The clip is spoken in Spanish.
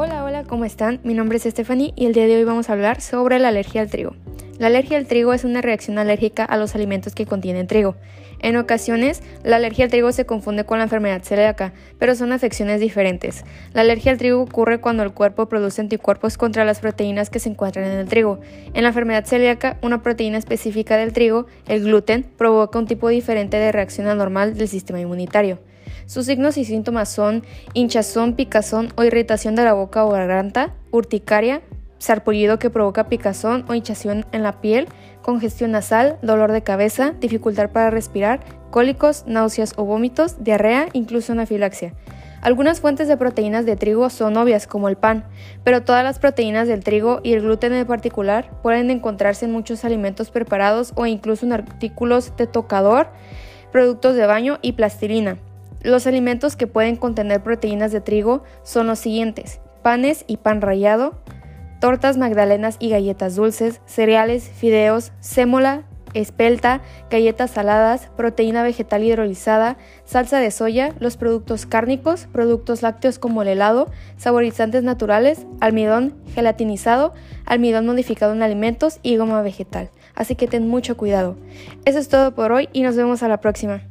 Hola, ¿cómo están? Mi nombre es Stephanie y el día de hoy vamos a hablar sobre la alergia al trigo. La alergia al trigo es una reacción alérgica a los alimentos que contienen trigo. En ocasiones, la alergia al trigo se confunde con la enfermedad celíaca, pero son afecciones diferentes. La alergia al trigo ocurre cuando el cuerpo produce anticuerpos contra las proteínas que se encuentran en el trigo. En la enfermedad celíaca, una proteína específica del trigo, el gluten, provoca un tipo diferente de reacción anormal del sistema inmunitario. Sus signos y síntomas son hinchazón, picazón o irritación de la boca o garganta, urticaria, sarpullido que provoca picazón o hinchación en la piel, congestión nasal, dolor de cabeza, dificultad para respirar, cólicos, náuseas o vómitos, diarrea, incluso anafilaxia. Algunas fuentes de proteínas de trigo son obvias, como el pan, pero todas las proteínas del trigo y el gluten en particular pueden encontrarse en muchos alimentos preparados o incluso en artículos de tocador, productos de baño y plastilina. Los alimentos que pueden contener proteínas de trigo son los siguientes: panes y pan rallado, tortas magdalenas y galletas dulces, cereales, fideos, sémola, espelta, galletas saladas, proteína vegetal hidrolizada, salsa de soya, los productos cárnicos, productos lácteos como el helado, saborizantes naturales, almidón gelatinizado, almidón modificado en alimentos y goma vegetal. Así que ten mucho cuidado. Eso es todo por hoy y nos vemos a la próxima.